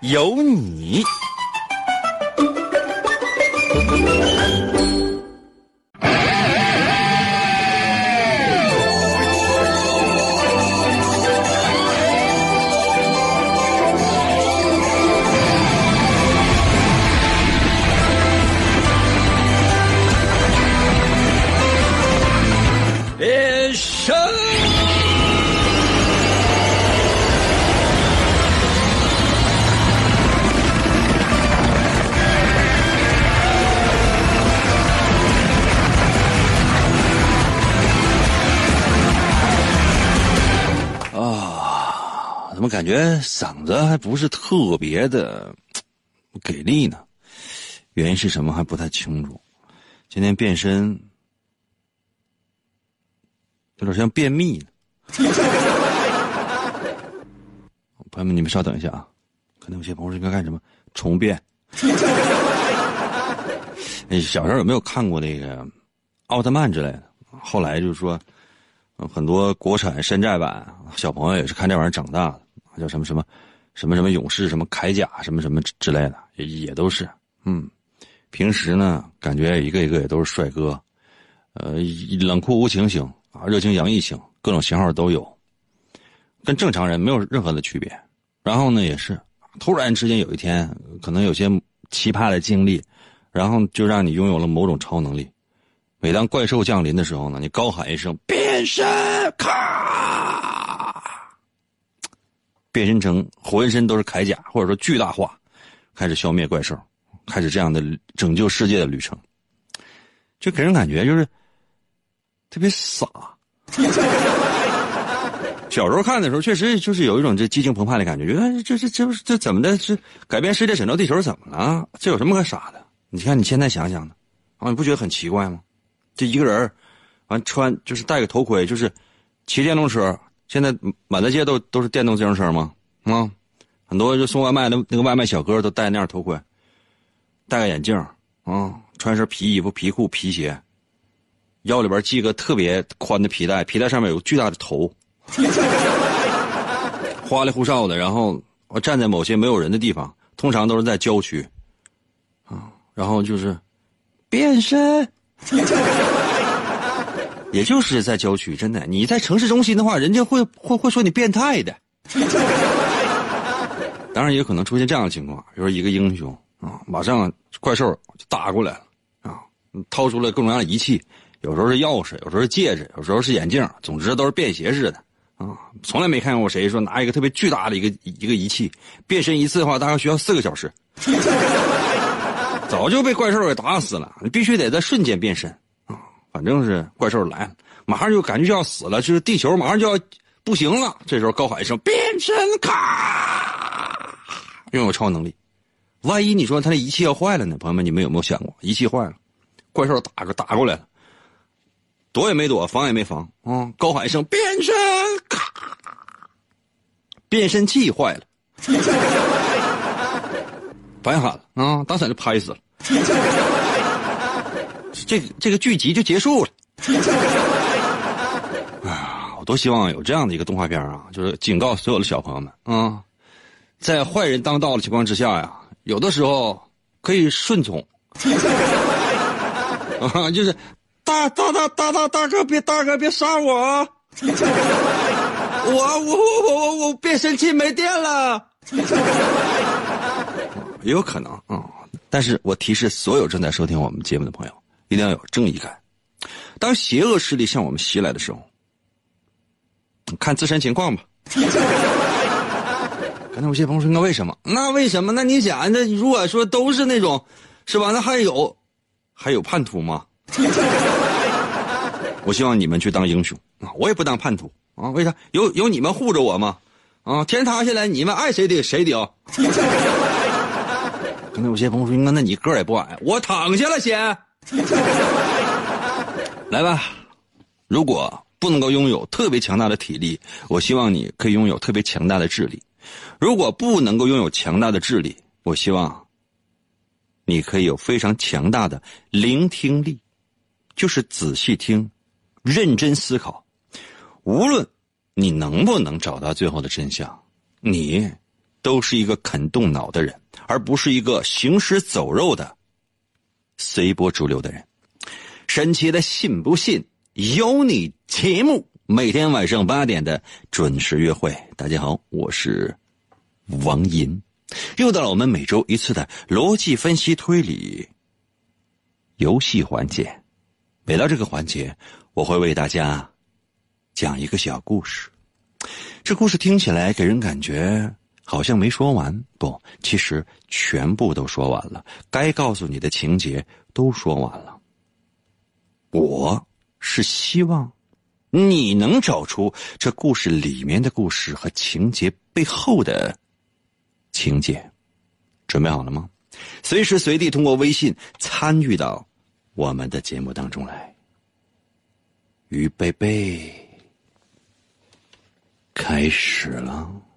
有你。感觉嗓子还不是特别的 给力呢？原因是什么还不太清楚。今天变身有点像便秘呢。朋友们，你们稍等一下啊，可能有些朋友应该干什么重变。哎，小时候有没有看过那个奥特曼之类的？后来就是说，很多国产山寨版，小朋友也是看这玩意儿长大的，叫什么什么什么什么勇士，什么铠甲，什么什么之类的，也也都是。嗯，平时呢，感觉一个一个也都是帅哥，呃，冷酷无情型啊，热情洋溢型，各种型号都有，跟正常人没有任何的区别。然后呢，也是突然之间有一天，可能有些奇葩的经历，然后就让你拥有了某种超能力。每当怪兽降临的时候呢，你高喊一声“变身”，咔，变身成浑身都是铠甲，或者说巨大化，开始消灭怪兽，开始这样的拯救世界的旅程，就给人感觉就是特别傻。小时候看的时候，确实就是有一种这激情澎湃的感觉，觉得这这这这怎么的？这改变世界、拯救地球怎么了？这有什么可傻的？你看你现在想想呢，啊，你不觉得很奇怪吗？这一个人，完穿就是戴个头盔，就是骑电动车。现在满大街都都是电动自行车吗？啊，很多就送外卖的那个外卖小哥都戴那样头盔，戴个眼镜啊，穿身皮衣服、皮裤、皮鞋，腰里边系个特别宽的皮带，皮带上面有个巨大的头，花里胡哨的。然后我站在某些没有人的地方，通常都是在郊区，啊，然后就是变身。也就是在郊区，真的，你在城市中心的话，人家会会会说你变态的。当然，也可能出现这样的情况，比如说一个英雄啊，马上怪兽就打过来了啊，掏出了各种各样的仪器，有时候是钥匙，有时候是戒指，有时候是眼镜，总之都是便携式的啊。从来没看过谁说拿一个特别巨大的一个一个仪器变身一次的话，大概需要四个小时。早就被怪兽给打死了，你必须得在瞬间变身！反正是怪兽来了，马上就感觉就要死了，就是地球马上就要不行了。这时候高喊一声“变身”，咔，拥有超能力。万一你说他那仪器要坏了呢？朋友们，你们有没有想过，仪器坏了，怪兽打个打过来了，躲也没躲，防也没防啊！高喊一声“变身”，咔，变身器坏了。白喊了啊！当场就拍死了，这这个剧集就结束了。哎呀，我多希望有这样的一个动画片啊！就是警告所有的小朋友们啊，在坏人当道的情况之下呀，有的时候可以顺从 啊，就是大大大大大大哥别大哥别杀我啊！我我我我我我变声器没电了。也 有可能啊，但是我提示所有正在收听我们节目的朋友，一定要有正义感。当邪恶势力向我们袭来的时候，看自身情况吧。刚才有些朋友说：“那为什么？那为什么？那你想，那如果说都是那种，是吧？那还有，还有叛徒吗？” 我希望你们去当英雄啊！我也不当叛徒啊！为啥？有有你们护着我吗？啊！天塌下来，你们爱谁顶谁顶。刚才有些朋友说：“那那你个儿也不矮，我躺下了先。来吧，如果不能够拥有特别强大的体力，我希望你可以拥有特别强大的智力。如果不能够拥有强大的智力，我希望你可以有非常强大的聆听力，就是仔细听，认真思考。无论你能不能找到最后的真相，你都是一个肯动脑的人，而不是一个行尸走肉的随波逐流的人。神奇的信不信由你节目，每天晚上八点的准时约会。大家好，我是王银，又到了我们每周一次的逻辑分析推理游戏环节。每到这个环节，我会为大家讲一个小故事。这故事听起来给人感觉好像没说完，不，其实全部都说完了。该告诉你的情节都说完了。我是希望你能找出这故事里面的故事和情节背后的情节，准备好了吗？随时随地通过微信参与到我们的节目当中来。预备备，开始了。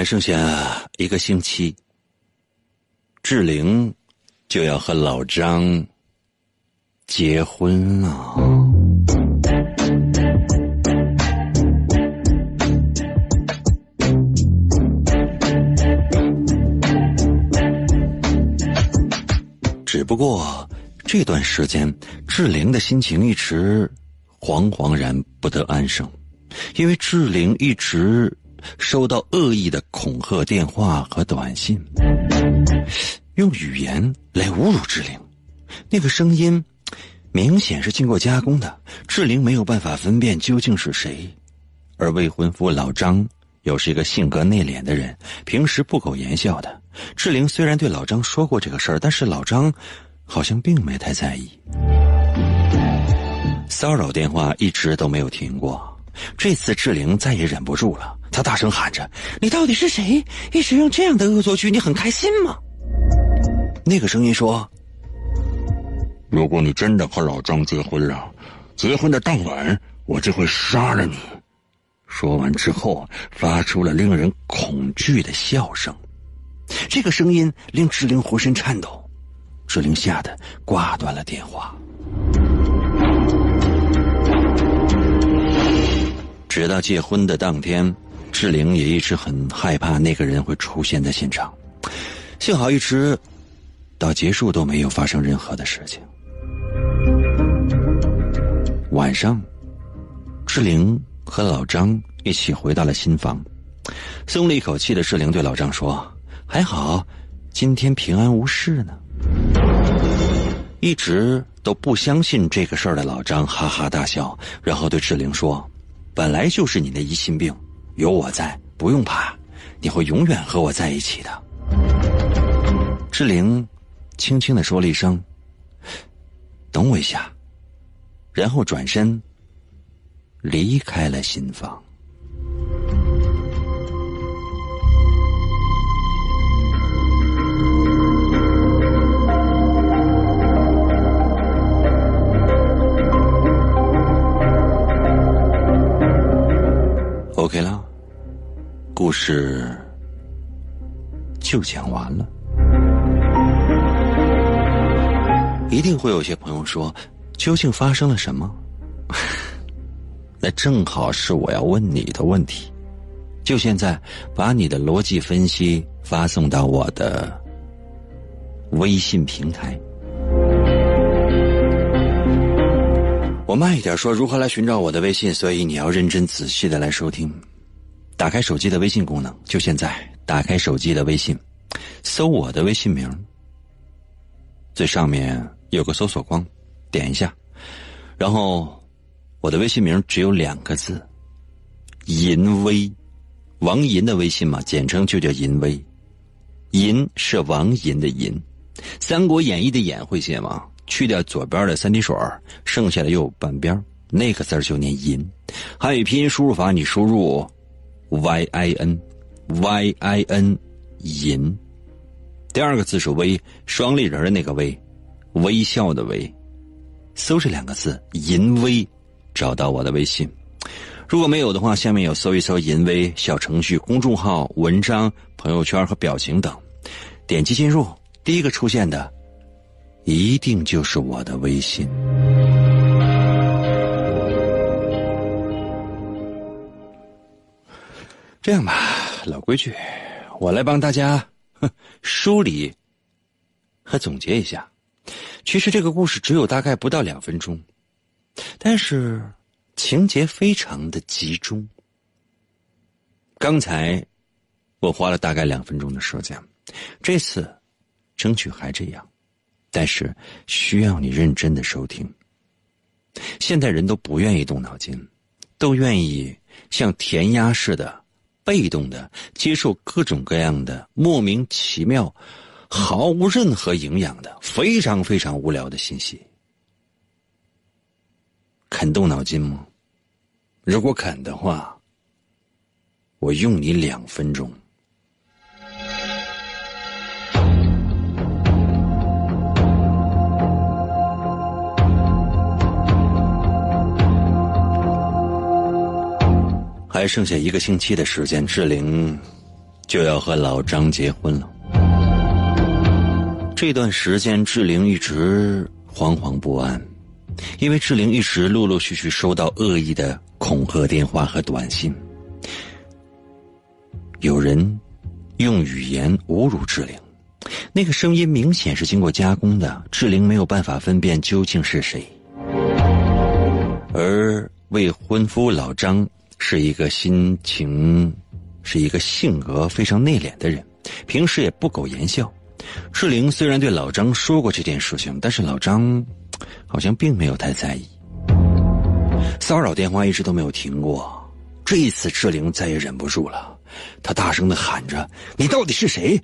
还剩下一个星期，志玲就要和老张结婚了。只不过这段时间，志玲的心情一直惶惶然不得安生，因为志玲一直。收到恶意的恐吓电话和短信，用语言来侮辱志玲，那个声音明显是经过加工的。志玲没有办法分辨究竟是谁，而未婚夫老张又是一个性格内敛的人，平时不苟言笑的。志玲虽然对老张说过这个事儿，但是老张好像并没太在意。骚扰电话一直都没有停过，这次志玲再也忍不住了。他大声喊着：“你到底是谁？一直用这样的恶作剧，你很开心吗？”那个声音说：“如果你真的和老张结婚了，结婚的当晚我就会杀了你。”说完之后，发出了令人恐惧的笑声。这个声音令志玲浑身颤抖，志玲吓得挂断了电话。直到结婚的当天。志玲也一直很害怕那个人会出现在现场，幸好一直到结束都没有发生任何的事情。晚上，志玲和老张一起回到了新房，松了一口气的志玲对老张说：“还好，今天平安无事呢。”一直都不相信这个事儿的老张哈哈大笑，然后对志玲说：“本来就是你的疑心病。”有我在，不用怕，你会永远和我在一起的。志玲轻轻的说了一声：“等我一下。”然后转身离开了新房。OK 了。故事就讲完了，一定会有些朋友说：“究竟发生了什么？” 那正好是我要问你的问题。就现在，把你的逻辑分析发送到我的微信平台。我慢一点说如何来寻找我的微信，所以你要认真仔细的来收听。打开手机的微信功能，就现在打开手机的微信，搜我的微信名，最上面有个搜索框，点一下，然后我的微信名只有两个字：淫威，王银的微信嘛，简称就叫淫威。银是王银的银，《三国演义》的演会写吗？去掉左边的三点水剩下的右半边那个字就念银。汉语拼音输入法，你输入 y i n y i n 银。第二个字是微，双立人的那个微，微笑的微。搜这两个字“淫威”，找到我的微信。如果没有的话，下面有搜一搜“淫威”小程序、公众号、文章、朋友圈和表情等，点击进入，第一个出现的，一定就是我的微信。这样吧，老规矩，我来帮大家梳理和总结一下。其实这个故事只有大概不到两分钟，但是。情节非常的集中。刚才我花了大概两分钟的时间，这次争取还这样，但是需要你认真的收听。现代人都不愿意动脑筋，都愿意像填鸭似的、被动的接受各种各样的莫名其妙、毫无任何营养的、非常非常无聊的信息。肯动脑筋吗？如果肯的话，我用你两分钟。还剩下一个星期的时间，志玲就要和老张结婚了。这段时间，志玲一直惶惶不安。因为志玲一直陆陆续续收到恶意的恐吓电话和短信，有人用语言侮辱志玲，那个声音明显是经过加工的，志玲没有办法分辨究竟是谁。而未婚夫老张是一个心情，是一个性格非常内敛的人，平时也不苟言笑。志玲虽然对老张说过这件事情，但是老张。好像并没有太在意，骚扰电话一直都没有停过。这一次，志玲再也忍不住了，她大声的喊着：“你到底是谁？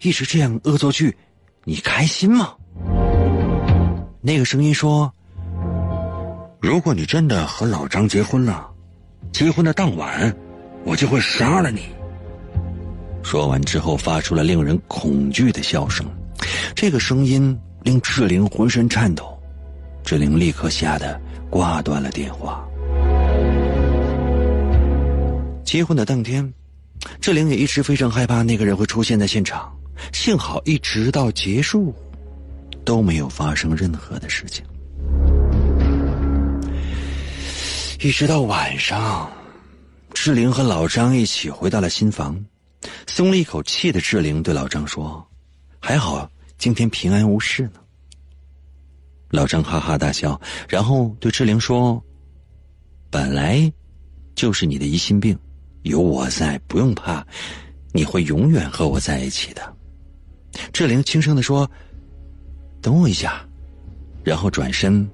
一直这样恶作剧，你开心吗？”那个声音说：“如果你真的和老张结婚了，结婚的当晚，我就会杀了你。”说完之后，发出了令人恐惧的笑声。这个声音令志玲浑身颤抖。志玲立刻吓得挂断了电话。结婚的当天，志玲也一直非常害怕那个人会出现在现场。幸好一直到结束，都没有发生任何的事情。一直到晚上，志玲和老张一起回到了新房，松了一口气的志玲对老张说：“还好今天平安无事呢。”老张哈哈大笑，然后对志玲说：“本来就是你的疑心病，有我在，不用怕，你会永远和我在一起的。”志玲轻声的说：“等我一下。”然后转身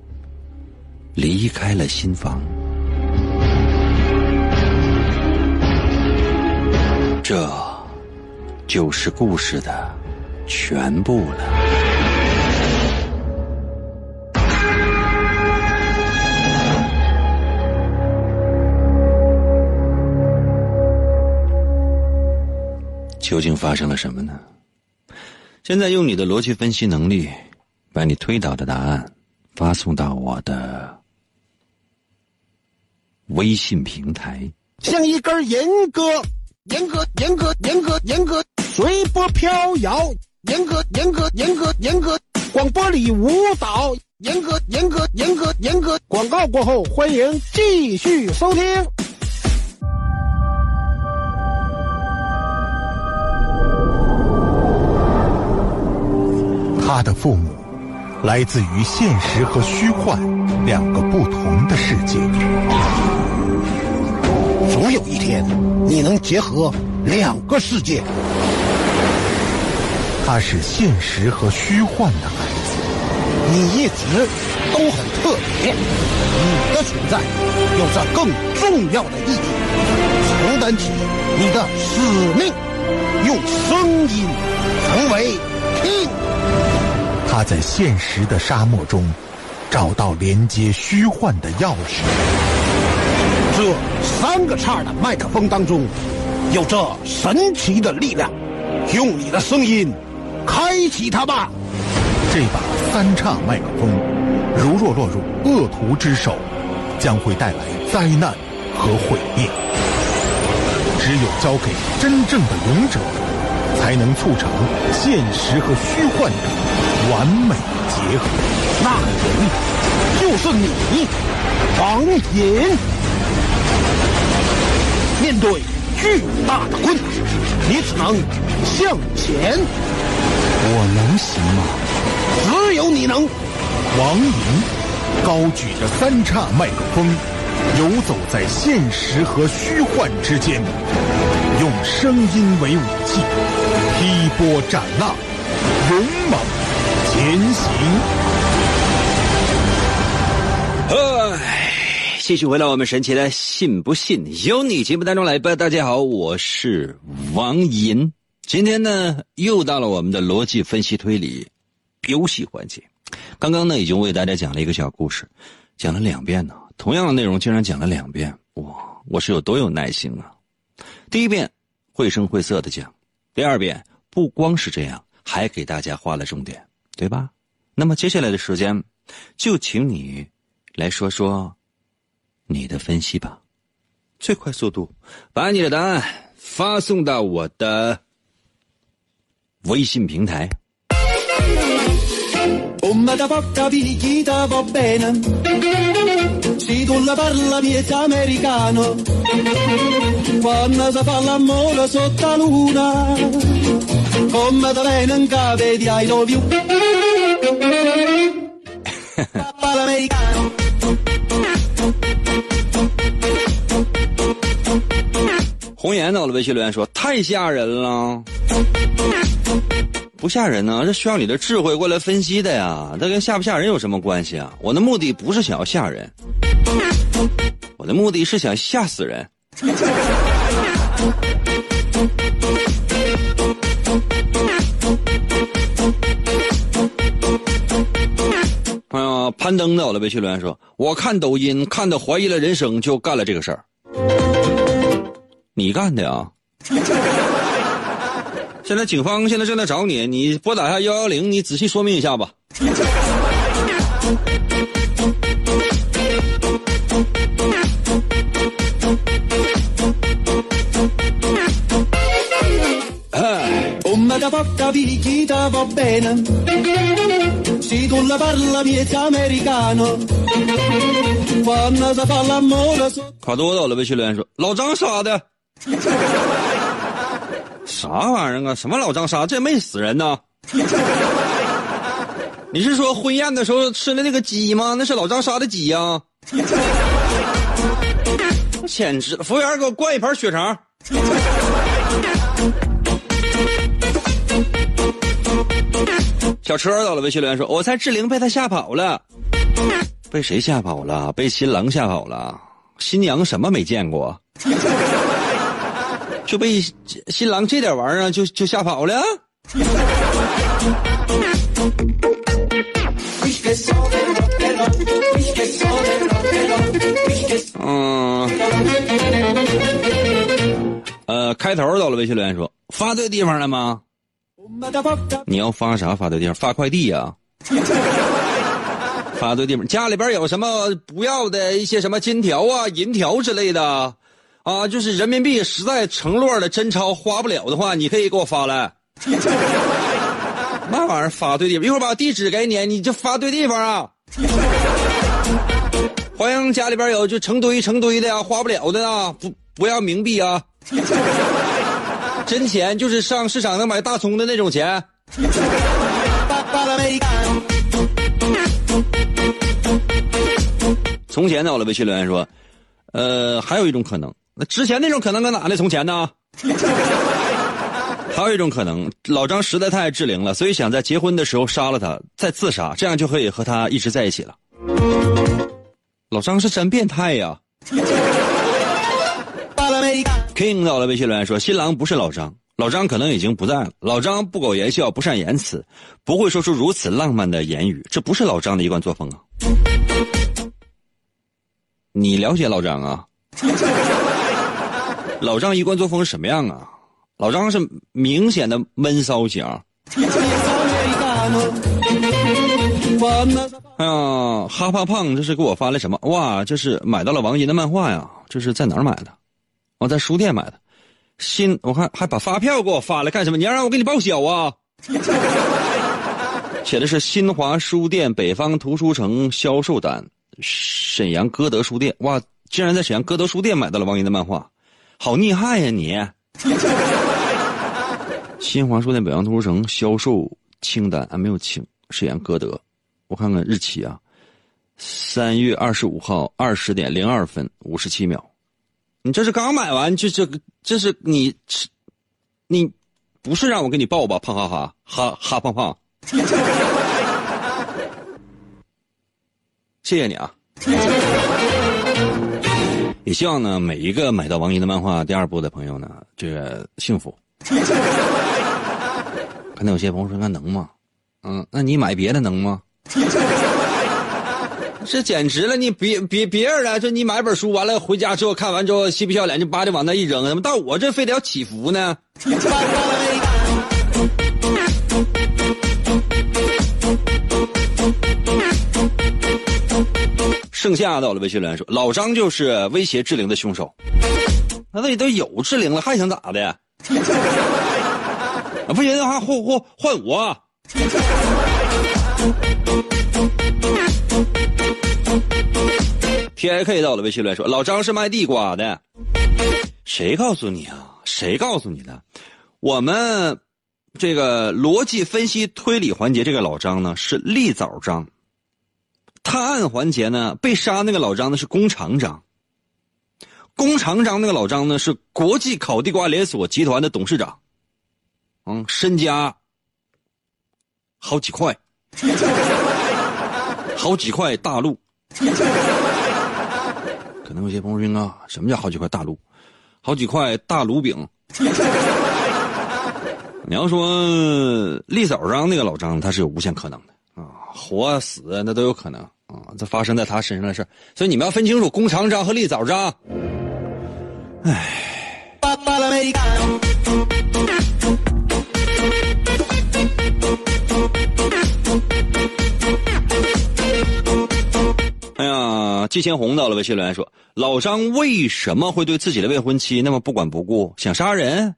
离开了新房。这就是故事的全部了。究竟发生了什么呢？现在用你的逻辑分析能力，把你推导的答案发送到我的微信平台。像一根严格、严格、严格、严格、严格随波飘摇，严格、严格、严格、严格广播里舞蹈，严格、严格、严格、严格广告过后，欢迎继续收听。他的父母来自于现实和虚幻两个不同的世界。总有一天，你能结合两个世界。他是现实和虚幻的孩子。你一直都很特别，你的存在有着更重要的意义，承担起你的使命，用声音成为听。他在现实的沙漠中找到连接虚幻的钥匙。这三个叉的麦克风当中，有着神奇的力量，用你的声音开启它吧。这把三叉麦克风，如若落入恶徒之手，将会带来灾难和毁灭。只有交给真正的勇者，才能促成现实和虚幻的完美结合。那人就是你，王隐。面对巨大的困难，你只能向前。我能行吗？只有你能。王莹高举着三叉麦克风，游走在现实和虚幻之间，用声音为武器，劈波斩浪，勇猛前行。继续回到我们神奇的“信不信由你”节目当中来吧。大家好，我是王银。今天呢，又到了我们的逻辑分析推理游戏环节。刚刚呢，已经为大家讲了一个小故事，讲了两遍呢。同样的内容竟然讲了两遍，哇！我是有多有耐心啊！第一遍绘声绘色的讲，第二遍不光是这样，还给大家画了重点，对吧？那么接下来的时间，就请你来说说你的分析吧。最快速度，把你的答案发送到我的微信平台。红颜到了微信留言说：“太吓人了，不吓人呢，这需要你的智慧过来分析的呀。这跟吓不吓人有什么关系啊？我的目的不是想要吓人，我的目的是想吓死人。”朋友，攀登到了微信留言说：“我看抖音看的怀疑了人生，就干了这个事儿。”你干的呀 现在警方现在正在找你你拨打一下幺幺零你仔细说明一下吧。卡卡多到了被训练说老张杀的。啥玩意儿啊？什么老张杀？这没死人呐！你是说婚宴的时候吃的那个鸡吗？那是老张杀的鸡呀、简直！服务员，给我灌一盘血肠。小车到了，微信留言说：“我猜志玲被他吓跑了，被谁吓跑了？被新郎吓跑了。新娘什么没见过，就被新郎这点玩意儿就就吓跑了。”嗯，呃，开头到了，微信留言说：“发对地方了吗？你要发啥？发对地方？发快递呀、发对地方，家里边有什么不要的一些什么金条啊、银条之类的，啊，就是人民币实在成摞的真钞花不了的话，你可以给我发来。那玩意儿发对地方，一会儿把地址给你，你就发对地方啊。欢迎家里边有就成堆成堆的呀，花不了的啊，不不要冥币啊，真钱就是上市场能买大葱的那种钱。从前呢，我的微信留言说，呃，还有一种可能，那之前那种可能搁哪呢？从前呢？还有一种可能，老张实在太爱志玲了，所以想在结婚的时候杀了她，再自杀，这样就可以和她一直在一起了。老张是真变态呀！King 到了微信留言说，新郎不是老张，老张可能已经不在了。老张不苟言笑，不善言辞，不会说出如此浪漫的言语，这不是老张的一贯作风啊。你了解老张啊？老张一贯作风是什么样啊？老张是明显的闷骚型。哎 呀，哈胖胖，这是给我发了什么？哇，这是买到了王银的漫画呀！这是在哪儿买的？我在书店买的。新，我看还把发票给我发来干什么？你要让我给你报销啊？写的是新华书店北方图书城销售单，沈阳歌德书店。哇，竟然在沈阳歌德书店买到了王银的漫画，好厉害呀你！新华书店北洋图书城销售清单啊，没有清。沈阳歌德，我看看日期啊，三月二十五号二十点零二分五十七秒。你这是刚买完，这这这是你，你不是让我给你报吧？胖哈哈哈哈胖胖，谢谢你啊！也希望呢，每一个买到王莹的漫画第二部的朋友呢，这个幸福。可能有些朋友说，那能吗？嗯，那你买别的能吗？这简直了！你别别别人了，说你买本书完了回家之后看完之后嬉皮笑脸就叭就往那一扔，怎么到我这非得要祈福呢？剩下的我的微信留言说，老张就是威胁志玲的凶手。那那里都有志玲了，还想咋的？不行的话换换换我。T I K 到了，微信来说：“老张是卖地瓜的。”谁告诉你啊？谁告诉你的？我们这个逻辑分析推理环节，这个老张呢是立枣张。探案环节呢，被杀那个老张呢是弓长张。弓长张那个老张呢是国际烤地瓜连锁集团的董事长。嗯，身家。好几块，好几块大陆。可能有些朋友说啊，什么叫好几块大陆？好几块大炉饼。你要说立早上那个老张，他是有无限可能的啊，活死那都有可能啊，这发生在他身上的事所以你们要分清楚弓长张和立早张。唉。哎呀，季千红到了微信留言说：“老张为什么会对自己的未婚妻那么不管不顾？想杀人？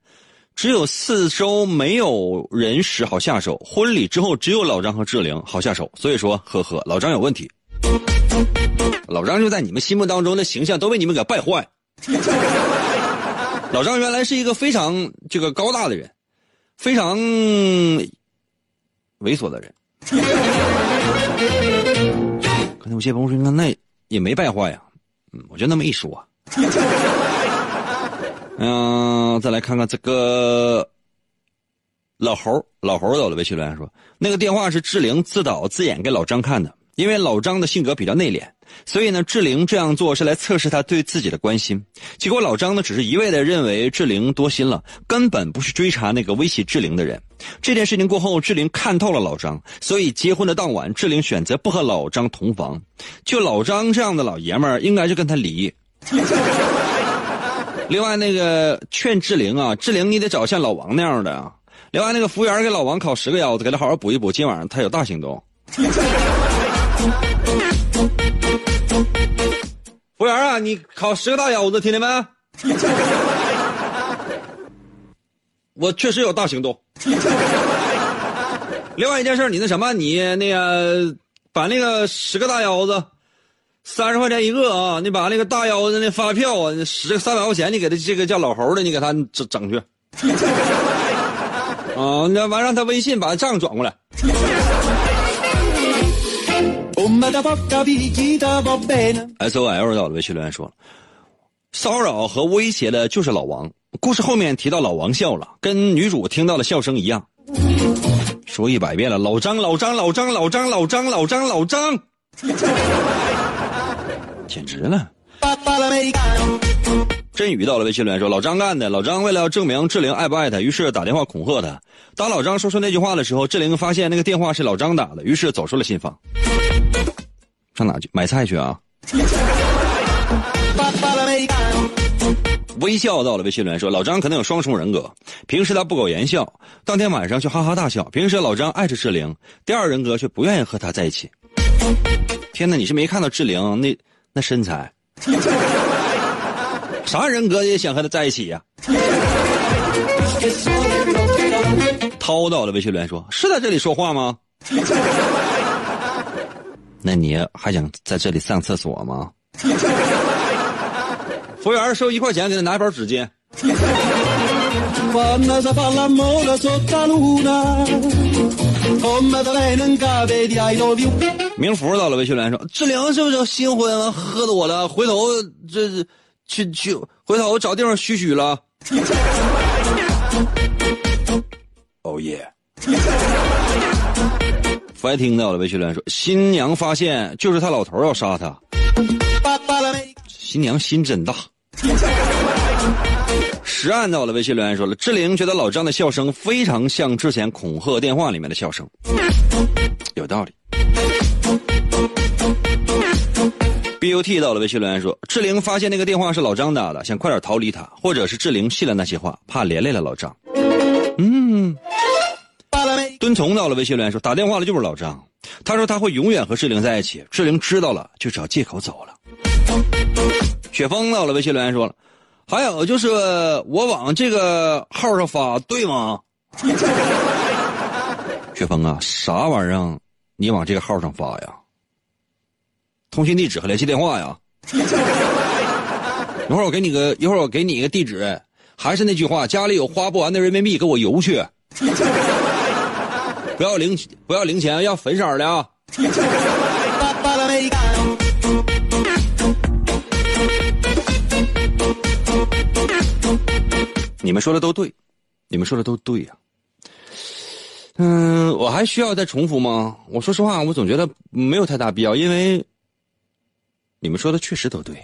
只有四周没有人时好下手，婚礼之后只有老张和志玲好下手。所以说，呵呵，老张有问题。老张就在你们心目当中的形象都被你们给败坏。老张原来是一个非常这个高大的人，非常猥琐的人。”可能有些朋友说：“那也没败坏呀。”嗯，我就那么一说。嗯，再来看看这个老猴，老猴走了。微信留言说：“那个电话是志玲自导自演给老张看的，因为老张的性格比较内敛，所以呢，志玲这样做是来测试他对自己的关心。结果老张呢，只是一味的认为志玲多心了，根本不去追查那个威胁志玲的人。”这件事情过后，志玲看透了老张，所以结婚的当晚，志玲选择不和老张同房。就老张这样的老爷们儿，应该是跟他离。另外，那个劝志玲啊，志玲你得找像老王那样的啊。另外，那个服务员给老王烤十个腰子，给他好好补一补，今晚上他有大行动。服务员啊，你烤十个大腰子，听见没？我确实有大行动。另外一件事，你那什么，你那个把那个十个大腰子，三十块钱一个啊！你把那个大腰子那发票啊，十三百块钱，你给他这个叫老猴的，你给他整整去。啊，那完让他微信把账转过来。S O L 到了微信留言说，骚扰和威胁的就是老王。故事后面提到老王笑了，跟女主听到的笑声一样。说一百遍了，老张，老张，老张，老张，老张，老张，老张，简直了。真宇到了微信留言说：“老张干的。老张为了证明志玲爱不爱他，于是打电话恐吓他。当老张说出那句话的时候，志玲发现那个电话是老张打的，于是走出了新房。上哪去？买菜去啊！” 微笑到了微信留言说：“老张可能有双重人格，平时他不苟言笑，当天晚上却哈哈大笑。平时老张爱着志玲，第二人格却不愿意和他在一起。天哪，你是没看到志玲那那身材？” 啥人格也想和他在一起呀？涛到了微信留言说：“是在这里说话吗？”那你还想在这里上厕所吗？服务员收一块钱，给他拿一包纸巾。名福到了微信留言说：“志玲是不是新婚喝多了？回头这。”去去，回头我找地方嘘嘘了。哦耶！福爱听到了，魏学良说：“新娘发现就是他老头要杀他。”新娘心真大。实按到了，魏学良说了：“志玲觉得老张的笑声非常像之前恐吓电话里面的笑声，有道理。” B U T 到了微信留言说：“志玲发现那个电话是老张打的，想快点逃离他，或者是志玲信了那些话，怕连累了老张。”嗯。敦从到了微信留言说：“打电话的就是老张，他说他会永远和志玲在一起，志玲知道了就找借口走了。”雪峰到了微信留言说了：“还有就是我往这个号上发，对吗？” 雪峰啊，啥玩意儿？你往这个号上发呀？通讯地址和联系电话呀，一会儿我给你个，一会儿我给你一个地址，还是那句话，家里有花不完的人民币，给我邮去，不要零不要零钱，要粉色的啊。你们说的都对，你们说的都对呀。嗯，我还需要再重复吗？我说实话，我总觉得没有太大必要，因为。你们说的确实都对。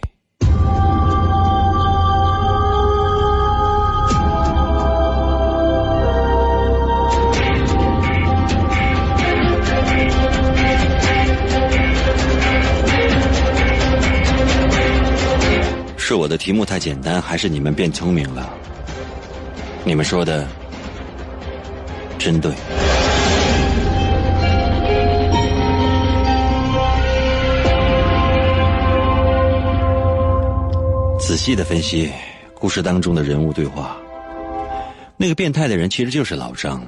是我的题目太简单，还是你们变聪明了？你们说的真对。仔细的分析故事当中的人物对话，那个变态的人其实就是老张，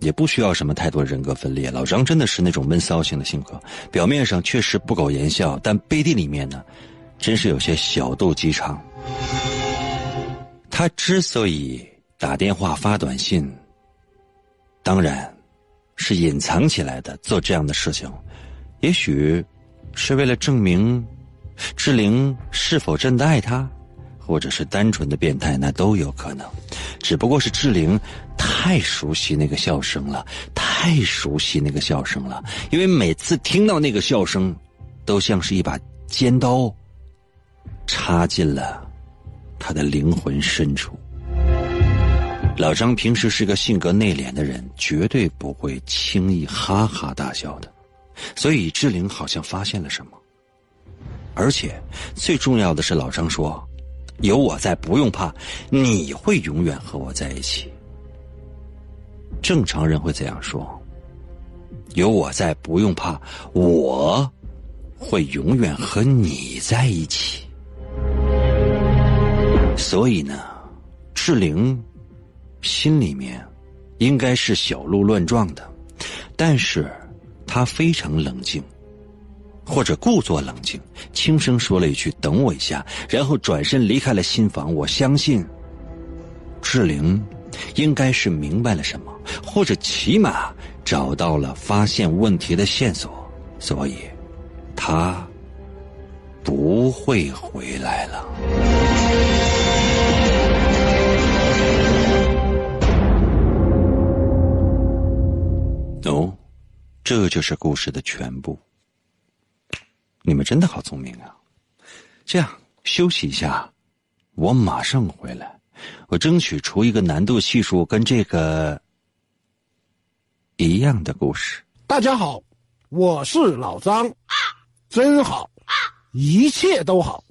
也不需要什么太多人格分裂。老张真的是那种闷骚型的性格，表面上确实不苟言笑，但背地里面呢，真是有些小肚鸡肠。他之所以打电话发短信，当然是隐藏起来的，做这样的事情，也许是为了证明。志玲是否真的爱他，或者是单纯的变态，那都有可能。只不过是志玲太熟悉那个笑声了，太熟悉那个笑声了。因为每次听到那个笑声，都像是一把尖刀插进了他的灵魂深处。老张平时是个性格内敛的人，绝对不会轻易哈哈大笑的。所以志玲好像发现了什么。而且，最重要的是，老张说：“有我在，不用怕，你会永远和我在一起。”正常人会这样说：“有我在，不用怕，我会永远和你在一起。”所以呢，志玲心里面应该是小鹿乱撞的，但是她非常冷静。或者故作冷静，轻声说了一句“等我一下”，然后转身离开了新房。我相信，志玲应该是明白了什么，或者起码找到了发现问题的线索，所以，她不会回来了。哦，这就是故事的全部。你们真的好聪明啊！这样休息一下，我马上回来。我争取出一个难度系数跟这个一样的故事。大家好，我是老张，真好，一切都好。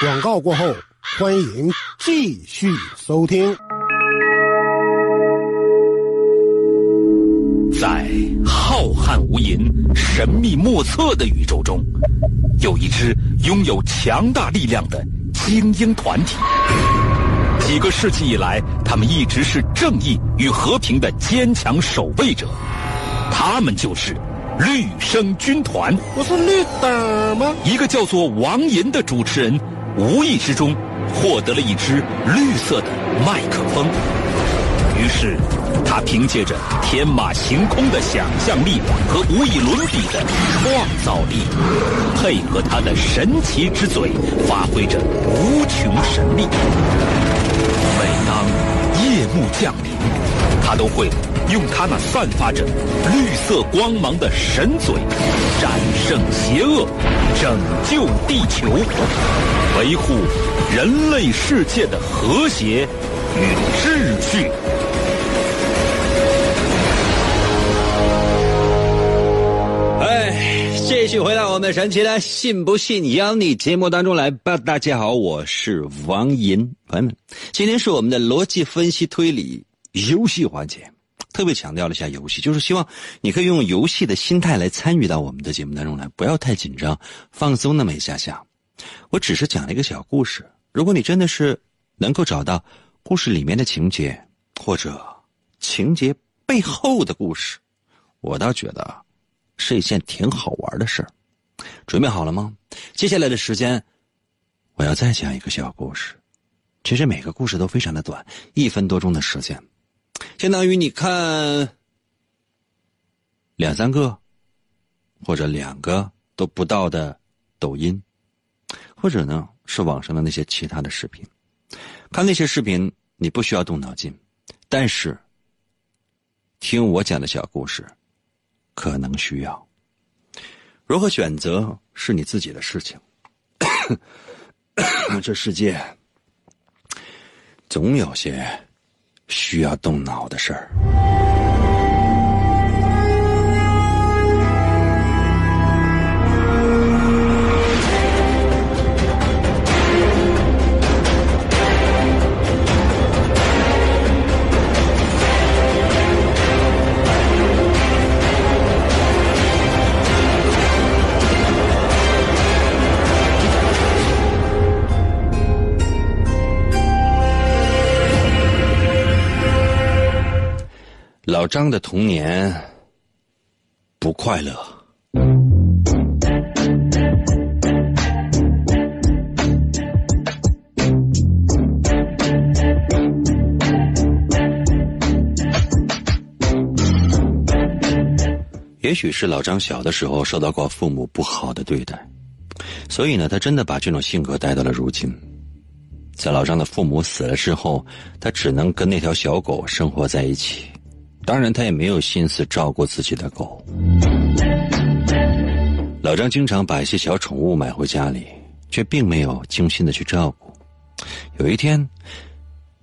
广告过后，欢迎继续收听。浩瀚无垠、神秘莫测的宇宙中，有一支拥有强大力量的精英团体。几个世纪以来，他们一直是正义与和平的坚强守卫者。他们就是绿生军团。我是绿灯吗？一个叫做王银的主持人，无意之中获得了一支绿色的麦克风。于是，他凭借着天马行空的想象力和无与伦比的创造力，配合他的神奇之嘴，发挥着无穷神力。每当夜幕降临，他都会用他那散发着绿色光芒的神嘴，战胜邪恶，拯救地球，维护人类世界的和谐与秩序。继续回到我们神奇的“信不信由你”节目当中来吧。大家好，我是王银，朋友们，今天是我们的逻辑分析推理游戏环节，特别强调了一下游戏，就是希望你可以用游戏的心态来参与到我们的节目当中来，不要太紧张，放松那么一下下。我只是讲了一个小故事，如果你真的是能够找到故事里面的情节，或者情节背后的故事，我倒觉得。是一件挺好玩的事儿，准备好了吗？接下来的时间，我要再讲一个小故事。其实每个故事都非常的短，一分多钟的时间，相当于你看两三个或者两个都不到的抖音，或者呢是网上的那些其他的视频。看那些视频，你不需要动脑筋，但是听我讲的小故事。可能需要，如何选择是你自己的事情。这世界总有些需要动脑的事儿。老张的童年不快乐。也许是老张小的时候受到过父母不好的对待，所以呢，他真的把这种性格带到了如今。在老张的父母死了之后，他只能跟那条小狗生活在一起。当然，他也没有心思照顾自己的狗。老张经常把一些小宠物买回家里，却并没有精心的去照顾。有一天，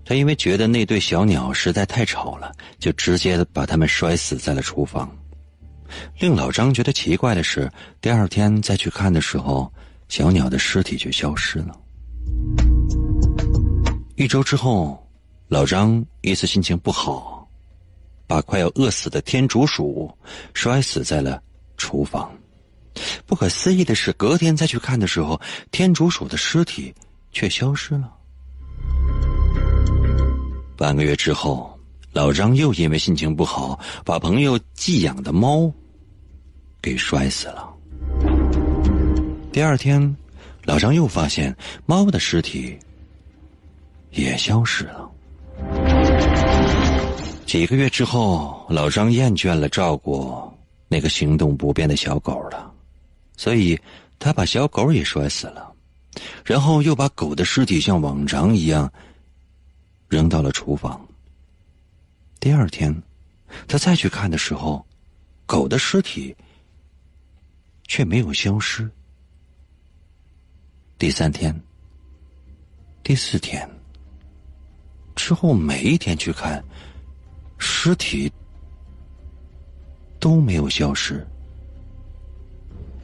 他因为觉得那对小鸟实在太吵了，就直接把它们摔死在了厨房。令老张觉得奇怪的是，第二天再去看的时候，小鸟的尸体却消失了。一周之后，老张一次心情不好。把快要饿死的天竺鼠摔死在了厨房。不可思议的是，隔天再去看的时候，天竺鼠的尸体却消失了。半个月之后，老张又因为心情不好，把朋友寄养的猫给摔死了。第二天，老张又发现猫的尸体也消失了。几个月之后，老张厌倦了照顾那个行动不便的小狗了，所以他把小狗也摔死了，然后又把狗的尸体像往常一样扔到了厨房。第二天，他再去看的时候，狗的尸体却没有消失。第三天、第四天之后，每一天去看，尸体都没有消失。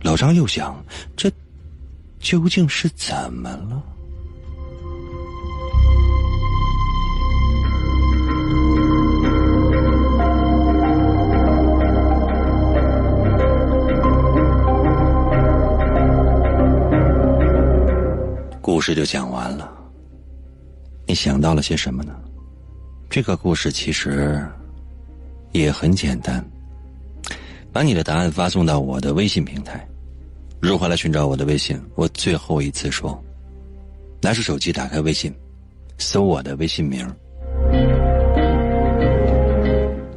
老张又想，这究竟是怎么了？故事就讲完了。你想到了些什么呢？这个故事其实也很简单。把你的答案发送到我的微信平台。如何来寻找我的微信？我最后一次说：拿出手机，打开微信，搜我的微信名。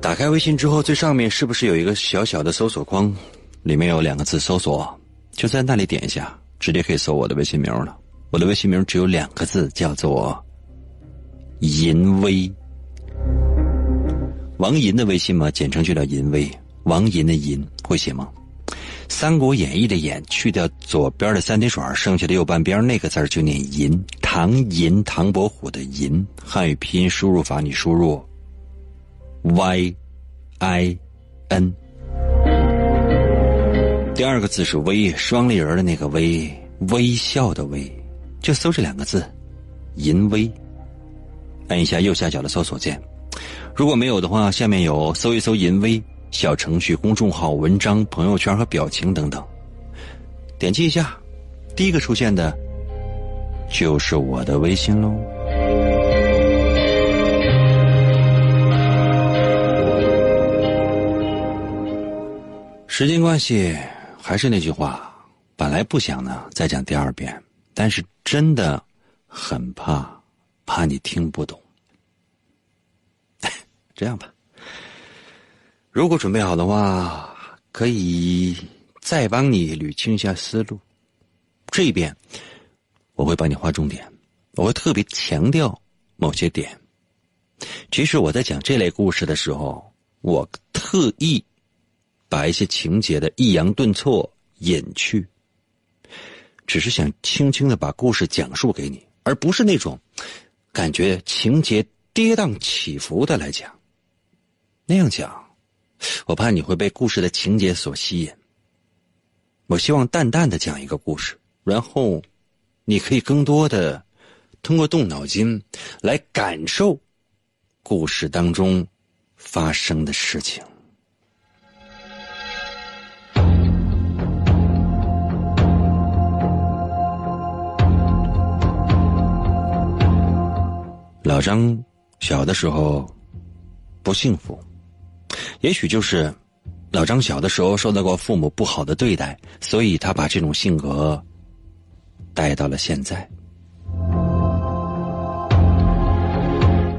打开微信之后，最上面是不是有一个小小的搜索框？里面有两个字“搜索”，就在那里点一下，直接可以搜我的微信名了。我的微信名只有两个字，叫做“淫威”。王银的微信吗，简称就叫“淫威”。王银的银会写吗？《三国演义》的演去掉左边的三点水，剩下的右半边那个字就念银。唐银，唐伯虎的银。汉语拼音输入法，你输入 y i n。第二个字是微，双立人的那个微，微笑的微。就搜这两个字，淫威。按一下右下角的搜索键，如果没有的话，下面有搜一搜淫威小程序、公众号、文章、朋友圈和表情等等。点击一下，第一个出现的，就是我的微信喽。时间关系，还是那句话，本来不想呢再讲第二遍。但是真的很怕，怕你听不懂。这样吧，如果准备好的话，可以再帮你捋清一下思路。这一遍我会帮你划重点，我会特别强调某些点。其实我在讲这类故事的时候，我特意把一些情节的抑扬顿挫隐去。只是想轻轻的把故事讲述给你，而不是那种感觉情节跌宕起伏的来讲。那样讲，我怕你会被故事的情节所吸引。我希望淡淡的讲一个故事，然后你可以更多的通过动脑筋来感受故事当中发生的事情。老张小的时候不幸福，也许就是老张小的时候受到过父母不好的对待，所以他把这种性格带到了现在。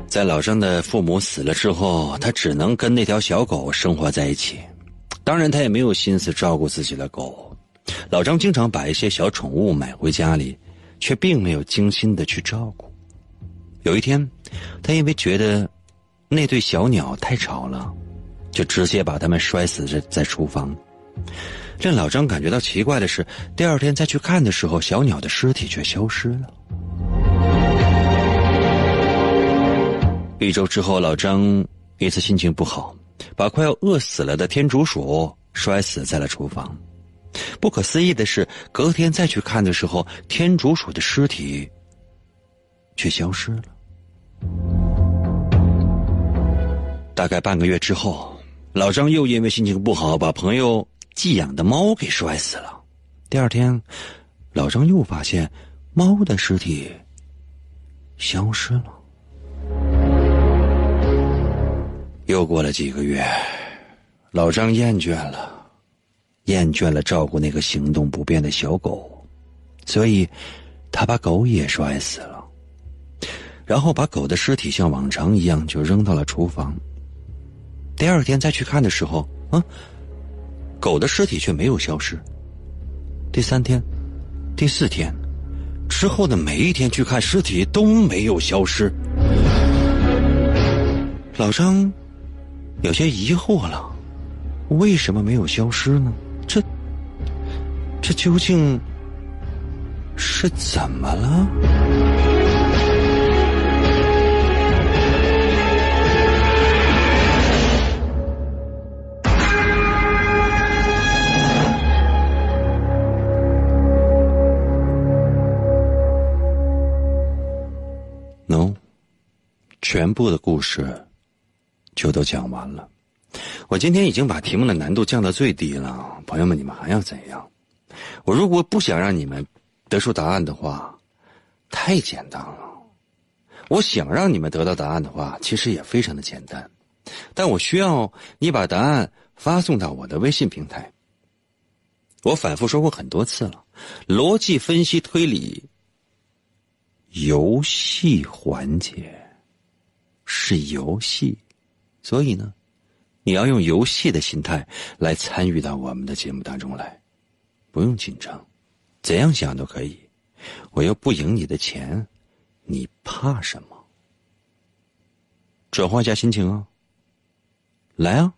在老张的父母死了之后，他只能跟那条小狗生活在一起，当然他也没有心思照顾自己的狗。老张经常把一些小宠物买回家里，却并没有精心的去照顾。有一天，他因为觉得那对小鸟太吵了，就直接把他们摔死在在厨房。令老张感觉到奇怪的是，第二天再去看的时候，小鸟的尸体却消失了。一周之后，老张一次心情不好，把快要饿死了的天竺鼠摔死在了厨房。不可思议的是，隔天再去看的时候，天竺鼠的尸体却消失了。大概半个月之后，老张又因为心情不好，把朋友寄养的猫给摔死了。第二天，老张又发现猫的尸体消失了。又过了几个月，老张厌倦了，厌倦了照顾那个行动不便的小狗，所以，他把狗也摔死了。然后把狗的尸体像往常一样就扔到了厨房。第二天再去看的时候，啊，狗的尸体却没有消失。第三天、第四天之后的每一天去看尸体都没有消失。老张有些疑惑了：为什么没有消失呢？这这究竟是怎么了？no，全部的故事就都讲完了。我今天已经把题目的难度降到最低了，朋友们，你们还要怎样？我如果不想让你们得出答案的话，太简单了。我想让你们得到答案的话，其实也非常的简单，但我需要你把答案发送到我的微信平台。我反复说过很多次了，逻辑分析推理游戏环节是游戏，所以呢。你要用游戏的心态来参与到我们的节目当中来，不用紧张，怎样想都可以。我又不赢你的钱，你怕什么？转换一下心情啊，来啊！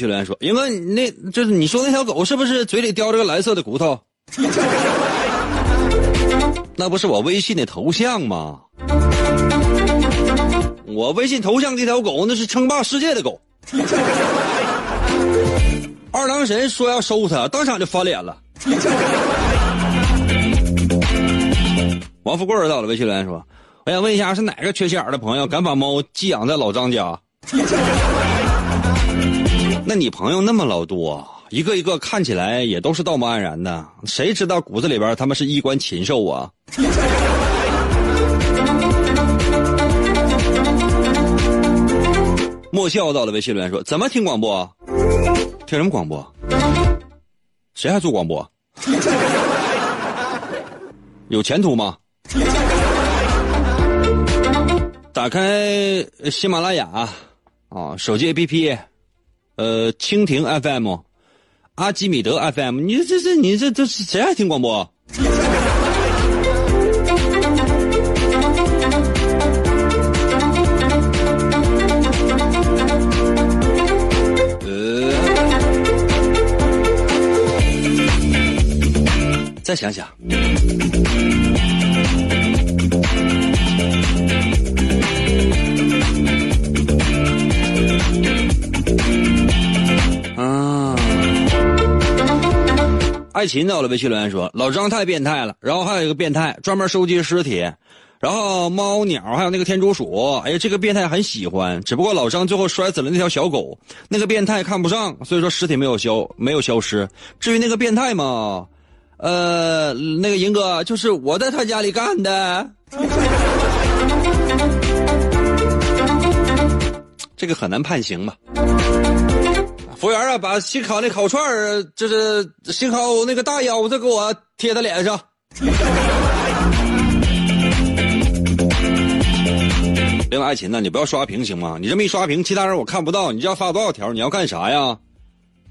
魏学良说：“英哥，那就是你说那条狗是不是嘴里叼着个蓝色的骨头？那不是我微信的头像吗？我微信头像这条狗那是称霸世界的狗。二郎神说要收他，当场就翻脸了。”王富贵到了，魏学良说：“我想问一下，是哪个缺心眼的朋友敢把猫寄养在老张家？”那你朋友那么老多，一个一个看起来也都是道貌岸然的，谁知道骨子里边他们是衣冠禽兽啊？莫笑到了微信留言说：“怎么听广播？听什么广播？谁还做广播？有前途吗？打开喜马拉雅啊，手机 APP。”呃，蜻蜓 FM，阿基米德 FM，你这这你这这谁爱听广播？再想想。爱琴到了，微信留言说：“老张太变态了。”然后还有一个变态专门收集尸体，然后猫鸟还有那个天竺鼠，哎呀，这个变态很喜欢。只不过老张最后摔死了那条小狗，那个变态看不上，所以说尸体没有消没有消失。至于那个变态嘛，呃，那个银哥就是我在他家里干的，这个很难判刑吧。服务员啊，把新烤那烤串儿，就是新烤那个大腰子，给我贴他脸上。另外，爱琴呢，你不要刷屏行吗？你这么一刷屏，其他人我看不到，你要发多少条？你要干啥呀？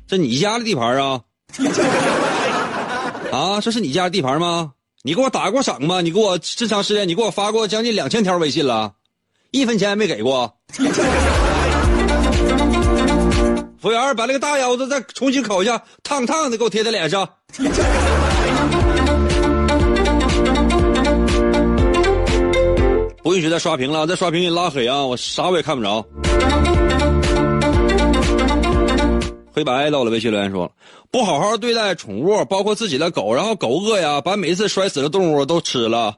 这你家的地盘啊？啊，这是你家的地盘吗？你给我打过赏吗？你给我这长时间，你给我发过将近两千条微信了，一分钱也没给过。服务员，把那个大腰子再重新烤一下，烫烫的，给我贴在脸上。不允许再刷屏了，再刷屏你拉黑啊！我啥我也看不着。黑白到了，微信留言说：不好好对待宠物，包括自己的狗，然后狗饿呀，把每一次摔死的动物都吃了。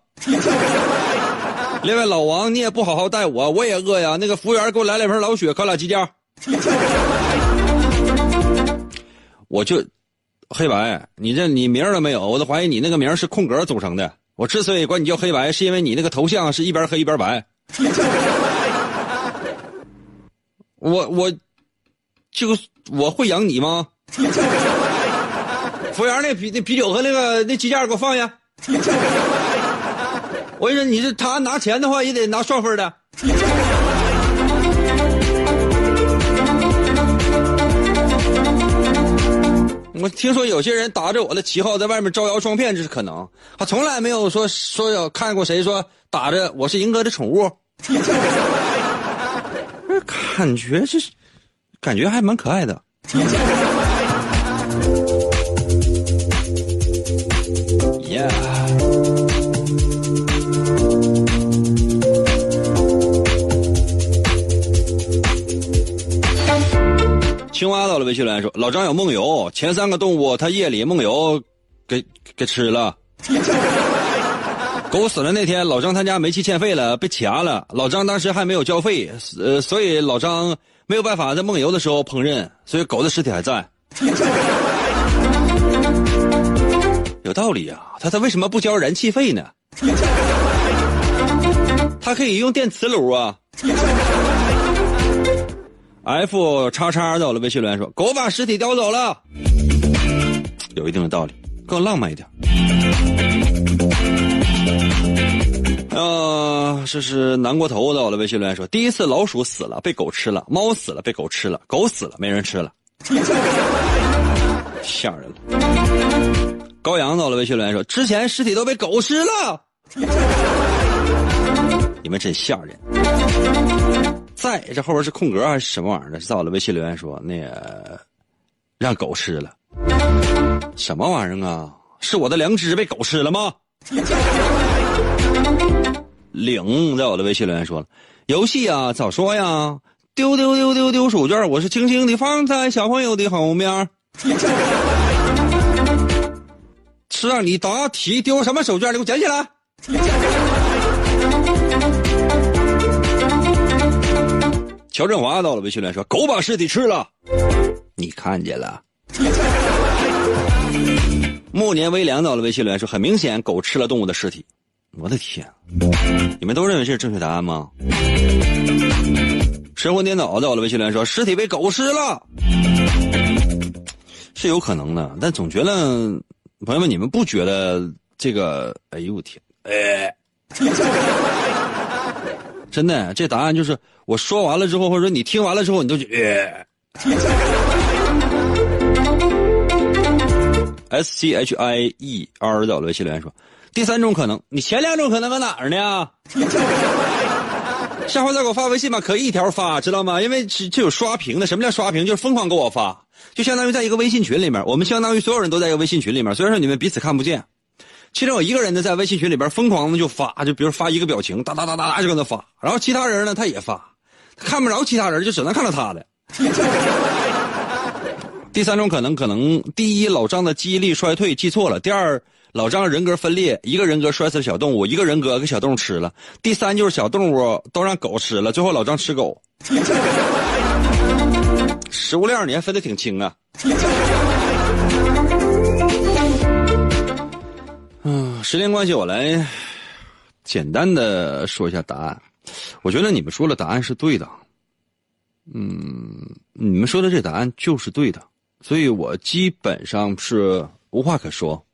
另外，老王你也不好好带我，我也饿呀。那个服务员给我来两瓶老雪，烤俩鸡架。我就，黑白，你这你名儿都没有，我都怀疑你那个名是空格组成的。我之所以管你叫黑白，是因为你那个头像是一边黑一边白。我我，就我会养你吗？服务员，那啤那啤酒和那个那鸡架给我放下。我跟你说，你这他拿钱的话也得拿双份的。我听说有些人打着我的旗号在外面招摇撞骗，这是可能。他从来没有说说有看过谁说打着我是银哥的宠物，感觉这是感觉还蛮可爱的。到了微信留言说：“老张有梦游，前三个动物他夜里梦游，给给吃了。狗死了那天，老张他家煤气欠费了，被卡了。老张当时还没有交费，呃，所以老张没有办法在梦游的时候烹饪，所以狗的尸体还在。有道理啊，他他为什么不交燃气费呢？他可以用电磁炉啊。” F 叉叉到了微信留言说：“狗把尸体叼走了，有一定的道理，更浪漫一点。”呃，这是南国头到了微信留言说：“第一次老鼠死了被狗吃了，猫死了被狗吃了，狗死了没人吃了，吓人了。”高阳到了微信留言说：“之前尸体都被狗吃了，你们真吓人。”在这后边是空格还是什么玩意儿的？到了微信留言说那个让狗吃了，什么玩意儿啊？是我的良知被狗吃了吗？领在我的微信留言说了，游戏啊早说呀，丢丢丢丢丢手绢，我是轻轻的放在小朋友的后面。是让你答题丢什么手绢？你给我捡起来。乔振华到了微信来说：“狗把尸体吃了，你看见了。”暮年微凉到了微信来说：“很明显，狗吃了动物的尸体。”我的天，你们都认为这是正确答案吗？神魂颠倒到了微信来说：“尸体被狗吃了，是有可能的。”但总觉得，朋友们，你们不觉得这个？哎呦我天，哎。真的，这答案就是我说完了之后，或者说你听完了之后，你就觉。S C H I E R 的微信留言说，第三种可能，你前两种可能搁哪儿呢？下回再给我发微信吧，可以一条发，知道吗？因为这这有刷屏的，什么叫刷屏？就是疯狂给我发，就相当于在一个微信群里面，我们相当于所有人都在一个微信群里面，虽然说你们彼此看不见。其中有一个人呢，在微信群里边疯狂的就发，就比如发一个表情，哒哒哒哒哒就搁那发。然后其他人呢，他也发，看不着其他人，就只能看到他的。第三种可能，可能第一老张的记忆力衰退，记错了；第二老张人格分裂，一个人格摔死了小动物，一个人格给小动物吃了；第三就是小动物都让狗吃了，最后老张吃狗。食物链你还分得挺清啊。时间关系，我来简单的说一下答案。我觉得你们说的答案是对的，嗯，你们说的这答案就是对的，所以我基本上是无话可说。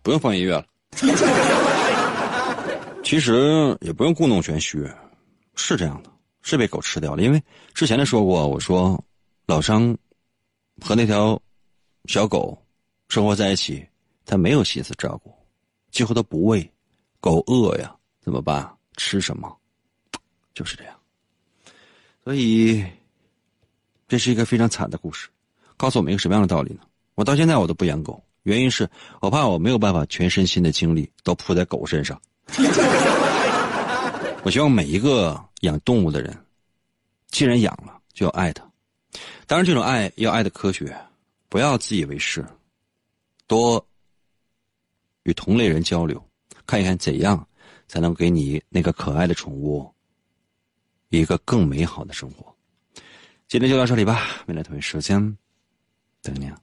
不用放音乐了，其实也不用故弄玄虚，是这样的，是被狗吃掉了。因为之前的说过，我说老张。和那条小狗生活在一起，他没有心思照顾，几乎都不喂。狗饿呀，怎么办？吃什么？就是这样。所以，这是一个非常惨的故事，告诉我们一个什么样的道理呢？我到现在我都不养狗，原因是我怕我没有办法全身心的精力都扑在狗身上。我希望每一个养动物的人，既然养了，就要爱它。当然，这种爱要爱的科学，不要自以为是，多与同类人交流，看一看怎样才能给你那个可爱的宠物一个更美好的生活。今天就到这里吧，未来同一时间等你。啊。